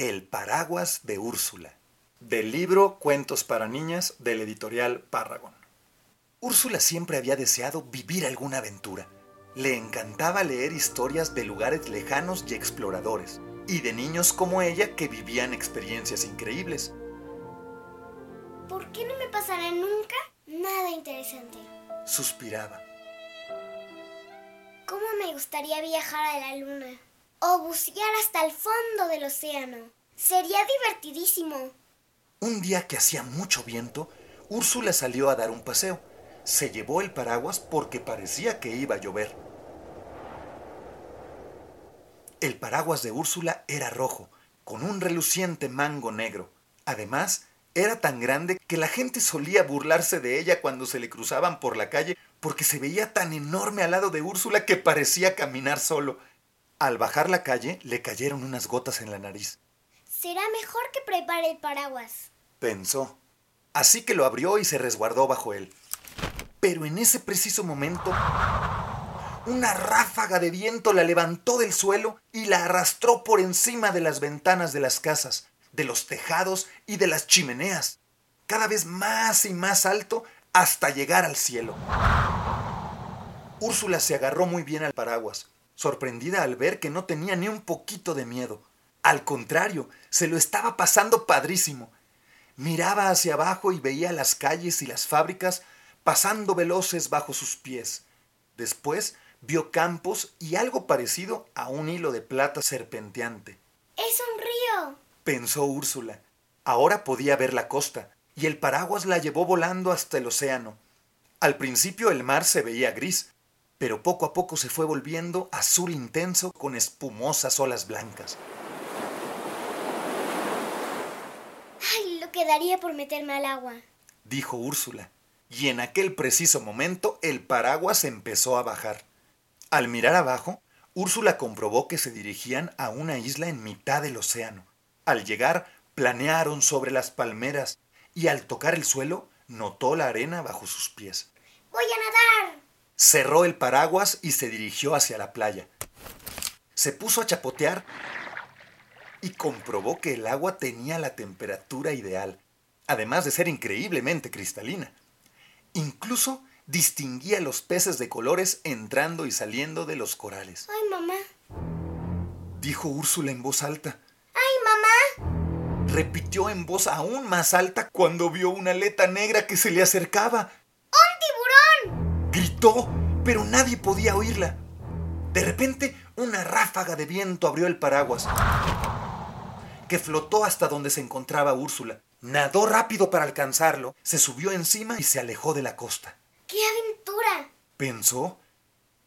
El paraguas de Úrsula. Del libro Cuentos para niñas del editorial Párragon. Úrsula siempre había deseado vivir alguna aventura. Le encantaba leer historias de lugares lejanos y exploradores, y de niños como ella que vivían experiencias increíbles. ¿Por qué no me pasará nunca nada interesante? Suspiraba. ¿Cómo me gustaría viajar a la luna? O bucear hasta el fondo del océano. Sería divertidísimo. Un día que hacía mucho viento, Úrsula salió a dar un paseo. Se llevó el paraguas porque parecía que iba a llover. El paraguas de Úrsula era rojo, con un reluciente mango negro. Además, era tan grande que la gente solía burlarse de ella cuando se le cruzaban por la calle porque se veía tan enorme al lado de Úrsula que parecía caminar solo. Al bajar la calle le cayeron unas gotas en la nariz. Será mejor que prepare el paraguas. pensó. Así que lo abrió y se resguardó bajo él. Pero en ese preciso momento, una ráfaga de viento la levantó del suelo y la arrastró por encima de las ventanas de las casas, de los tejados y de las chimeneas, cada vez más y más alto hasta llegar al cielo. Úrsula se agarró muy bien al paraguas, sorprendida al ver que no tenía ni un poquito de miedo. Al contrario, se lo estaba pasando padrísimo. Miraba hacia abajo y veía las calles y las fábricas pasando veloces bajo sus pies. Después vio campos y algo parecido a un hilo de plata serpenteante. Es un río. Pensó Úrsula. Ahora podía ver la costa, y el paraguas la llevó volando hasta el océano. Al principio el mar se veía gris, pero poco a poco se fue volviendo azul intenso con espumosas olas blancas. Ay, lo que daría por meterme al agua. dijo Úrsula, y en aquel preciso momento el paraguas empezó a bajar. Al mirar abajo, Úrsula comprobó que se dirigían a una isla en mitad del océano. Al llegar, planearon sobre las palmeras y al tocar el suelo, notó la arena bajo sus pies. Voy a nadar. Cerró el paraguas y se dirigió hacia la playa. Se puso a chapotear y comprobó que el agua tenía la temperatura ideal, además de ser increíblemente cristalina. Incluso distinguía los peces de colores entrando y saliendo de los corales. Ay, mamá. Dijo Úrsula en voz alta. Ay, mamá. Repitió en voz aún más alta cuando vio una aleta negra que se le acercaba. Pero nadie podía oírla. De repente, una ráfaga de viento abrió el paraguas, que flotó hasta donde se encontraba Úrsula. Nadó rápido para alcanzarlo, se subió encima y se alejó de la costa. ¡Qué aventura! Pensó.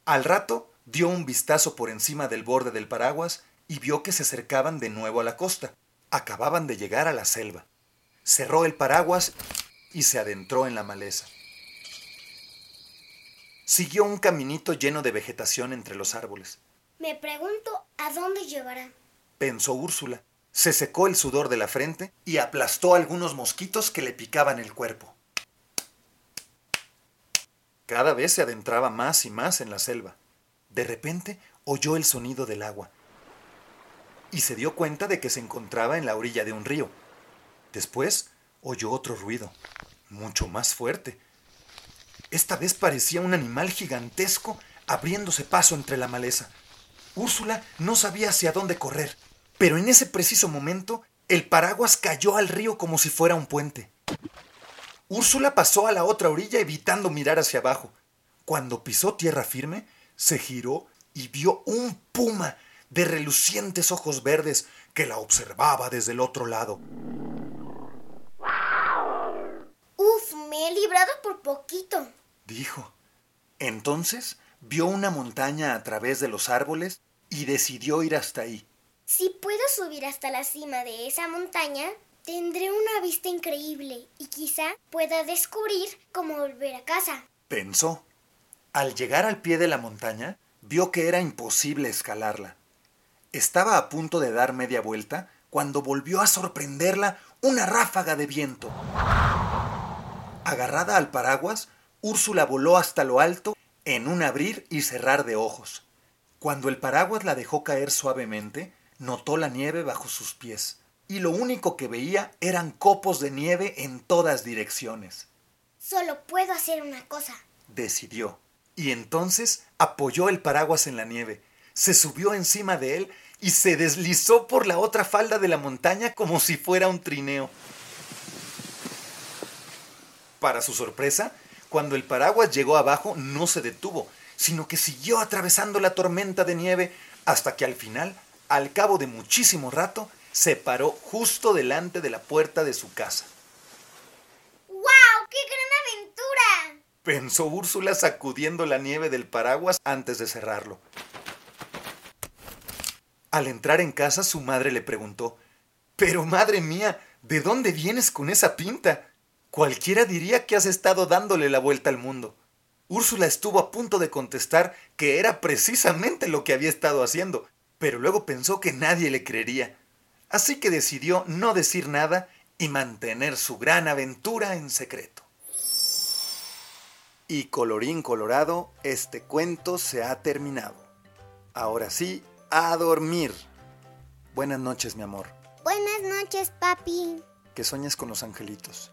Al rato dio un vistazo por encima del borde del paraguas y vio que se acercaban de nuevo a la costa. Acababan de llegar a la selva. Cerró el paraguas y se adentró en la maleza. Siguió un caminito lleno de vegetación entre los árboles. Me pregunto a dónde llevará. Pensó Úrsula. Se secó el sudor de la frente y aplastó algunos mosquitos que le picaban el cuerpo. Cada vez se adentraba más y más en la selva. De repente oyó el sonido del agua y se dio cuenta de que se encontraba en la orilla de un río. Después oyó otro ruido, mucho más fuerte. Esta vez parecía un animal gigantesco abriéndose paso entre la maleza. Úrsula no sabía hacia dónde correr, pero en ese preciso momento el paraguas cayó al río como si fuera un puente. Úrsula pasó a la otra orilla evitando mirar hacia abajo. Cuando pisó tierra firme, se giró y vio un puma de relucientes ojos verdes que la observaba desde el otro lado. Uf, me he librado por poquito. Dijo. Entonces vio una montaña a través de los árboles y decidió ir hasta ahí. Si puedo subir hasta la cima de esa montaña, tendré una vista increíble y quizá pueda descubrir cómo volver a casa. Pensó. Al llegar al pie de la montaña, vio que era imposible escalarla. Estaba a punto de dar media vuelta cuando volvió a sorprenderla una ráfaga de viento. Agarrada al paraguas, Úrsula voló hasta lo alto en un abrir y cerrar de ojos. Cuando el paraguas la dejó caer suavemente, notó la nieve bajo sus pies, y lo único que veía eran copos de nieve en todas direcciones. Solo puedo hacer una cosa, decidió, y entonces apoyó el paraguas en la nieve, se subió encima de él y se deslizó por la otra falda de la montaña como si fuera un trineo. Para su sorpresa, cuando el paraguas llegó abajo no se detuvo, sino que siguió atravesando la tormenta de nieve hasta que al final, al cabo de muchísimo rato, se paró justo delante de la puerta de su casa. ¡Wow! ¡Qué gran aventura! pensó Úrsula sacudiendo la nieve del paraguas antes de cerrarlo. Al entrar en casa su madre le preguntó, Pero madre mía, ¿de dónde vienes con esa pinta? Cualquiera diría que has estado dándole la vuelta al mundo. Úrsula estuvo a punto de contestar que era precisamente lo que había estado haciendo, pero luego pensó que nadie le creería. Así que decidió no decir nada y mantener su gran aventura en secreto. Y colorín colorado, este cuento se ha terminado. Ahora sí, a dormir. Buenas noches, mi amor. Buenas noches, papi. Que sueñes con los angelitos.